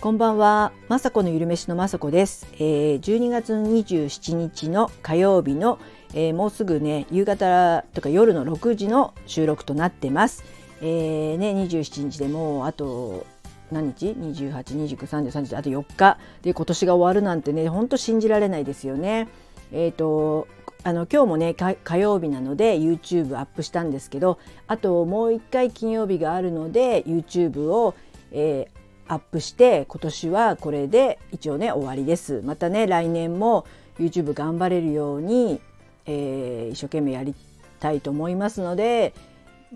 こんばんは、まさこのゆるめしのまさこです、えー、12月27日の火曜日の、えー、もうすぐね夕方とか夜の6時の収録となってます。えー、ね27日でもうあと何日 ?28293030 あと4日で今年が終わるなんてねほんと信じられないですよね。えーとあの今日もね火曜日なので YouTube アップしたんですけどあともう一回金曜日があるので YouTube を、えー、アップして今年はこれで一応ね終わりです。またね来年も YouTube 頑張れるように、えー、一生懸命やりたいと思いますので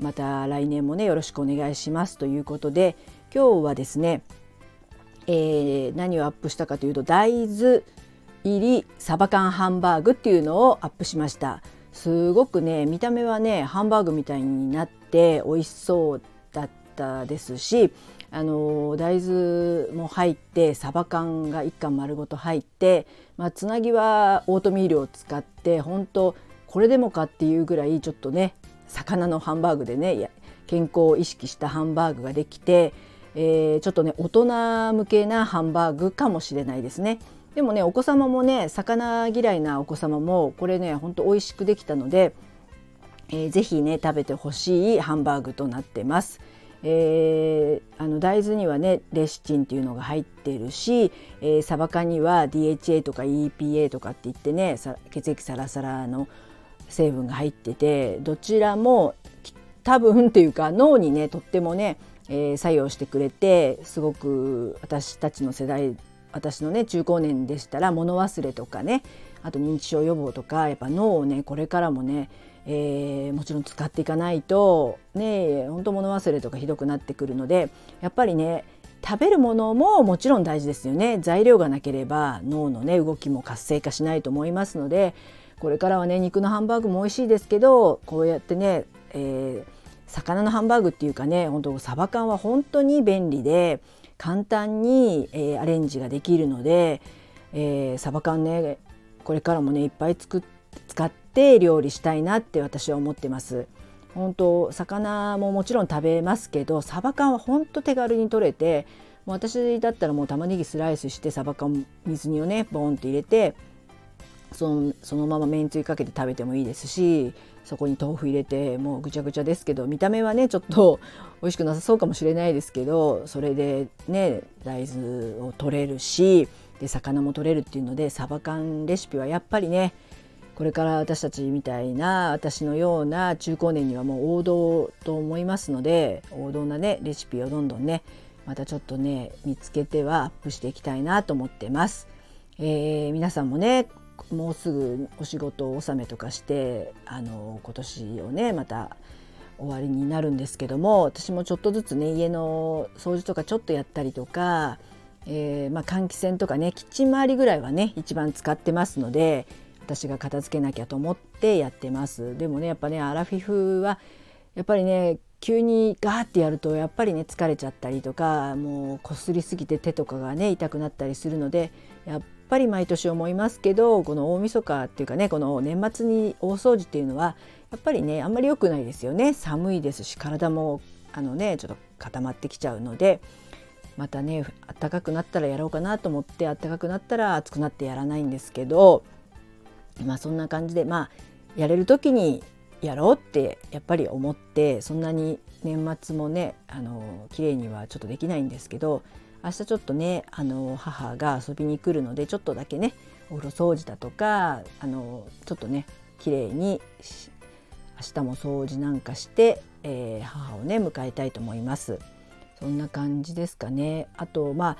また来年もねよろしくお願いしますということで今日はですね、えー、何をアップしたかというと大豆入りサバ缶ハンバーグっていうのをアップしました。すごくね見た目はねハンバーグみたいになって美味しそうだったですしあの大豆も入ってサバ缶が1貫丸ごと入って、まあ、つなぎはオートミールを使って本当これでもかっていうぐらいちょっとね魚のハンバーグでね健康を意識したハンバーグができて、えー、ちょっとね大人向けなハンバーグかもしれないですね。でもねお子様もね魚嫌いなお子様もこれねほんと美味しくできたので、えー、ぜね食べてほしいハンバーグとなってます。えー、あの大豆にはねレシチンっていうのが入ってるし、えー、サバ缶には DHA とか EPA とかって言ってね血液サラサラの成分が入っててどちらも多分っていうか脳にねとってもね、えー、作用してくれてすごく私たちの世代私のね中高年でしたら物忘れとかねあと認知症予防とかやっぱ脳をねこれからもねえー、もちろん使っていかないとね本当物忘れとかひどくなってくるのでやっぱりね食べるものももちろん大事ですよね。材料がなければ脳のね動きも活性化しないと思いますのでこれからはね肉のハンバーグも美味しいですけどこうやってね、えー、魚のハンバーグっていうかね本当サバ缶は本当に便利で簡単に、えー、アレンジができるので、えー、サバ缶ねこれからもねいっぱい作使ってって料理したいなって私は思ってます。本当魚ももちろん食べますけどサバ缶は本当手軽に取れてもう私だったらもう玉ねぎスライスしてサバ缶水煮をねボンって入れてそのそのままめんつゆかけて食べてもいいですしそこに豆腐入れてもうぐちゃぐちゃですけど見た目はねちょっと 美味しくなさそうかもしれないですけどそれでね大豆を取れるしで魚も取れるっていうのでサバ缶レシピはやっぱりねこれから私たちみたいな私のような中高年にはもう王道と思いますので王道なねレシピをどんどんねまたちょっとね見つけてはアップしていきたいなと思ってます。えー、皆さんもねもうすぐお仕事納めとかしてあの今年をねまた終わりになるんですけども私もちょっとずつね家の掃除とかちょっとやったりとか、えー、まあ、換気扇とかねキッチン周りぐらいはね一番使ってますので私が片付けなきゃと思ってやってます。でもねやっぱねアラフィフはやっぱりね急にガーってやるとやっぱりね疲れちゃったりとかもうこすりすぎて手とかがね痛くなったりするのでやっぱり毎年思いますけどこの大晦日っていうかねこの年末に大掃除っていうのはやっぱりねあんまり良くないですよね。寒いですし体もあのねちょっと固まってきちゃうのでまたね暖かくなったらやろうかなと思って暖かくなったら暑くなってやらないんですけどまあそんな感じでまあやれる時にやろうってやっぱり思ってそんなに年末もねあの綺麗にはちょっとできないんですけど明日ちょっとねあの母が遊びに来るのでちょっとだけねお風呂掃除だとかあのちょっとね綺麗に明日も掃除なんかして、えー、母をね迎えたいと思います。そんな感じですかね。あとまあ、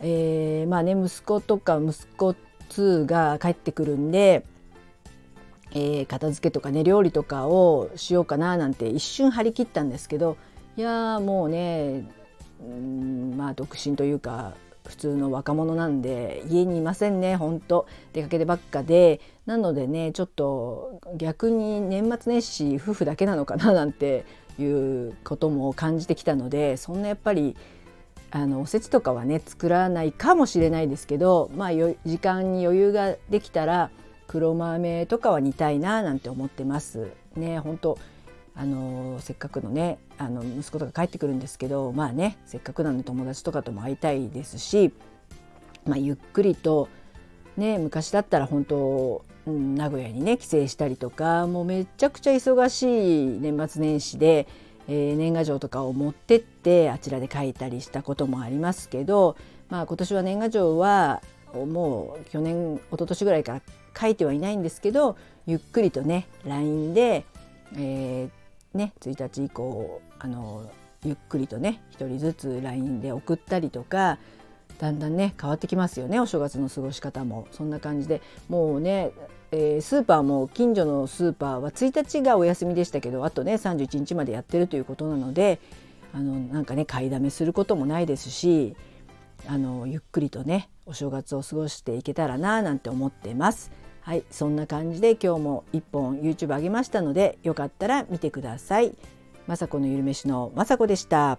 えー、まあね息子とか息子2が帰ってくるんで、えー、片付けとかね料理とかをしようかななんて一瞬張り切ったんですけどいやもうねうんまあ独身というか普通の若者なんで家にいませんね本当出かけてばっかで。なのでねちょっと逆に年末年始夫婦だけなのかななんていうことも感じてきたのでそんなやっぱりあのおせちとかはね作らないかもしれないですけど、まあ、時間に余裕ができたら黒豆とかは煮たいななんて思ってます。ね本当あのせっかくのねあの息子とか帰ってくるんですけどまあねせっかくなので友達とかとも会いたいですし、まあ、ゆっくりとね昔だったら本当、うん、名古屋にね帰省したりとかもうめちゃくちゃ忙しい年末年始で、えー、年賀状とかを持ってってあちらで書いたりしたこともありますけど、まあ、今年は年賀状はもう去年一昨年ぐらいから書いてはいないんですけどゆっくりとね LINE で、えー、ね、1日以降あのゆっくりとね1人ずつ LINE で送ったりとかだんだんね変わってきますよねお正月の過ごし方も。そんな感じでもうね、えー、スーパーも近所のスーパーは1日がお休みでしたけどあとね31日までやってるということなのであのなんかね買いだめすることもないですしあのゆっくりとねお正月を過ごしていけたらななんて思ってます。はい、そんな感じで今日も1本 YouTube 上げましたのでよかったら見てください。まさこのゆるめしのまさこでした。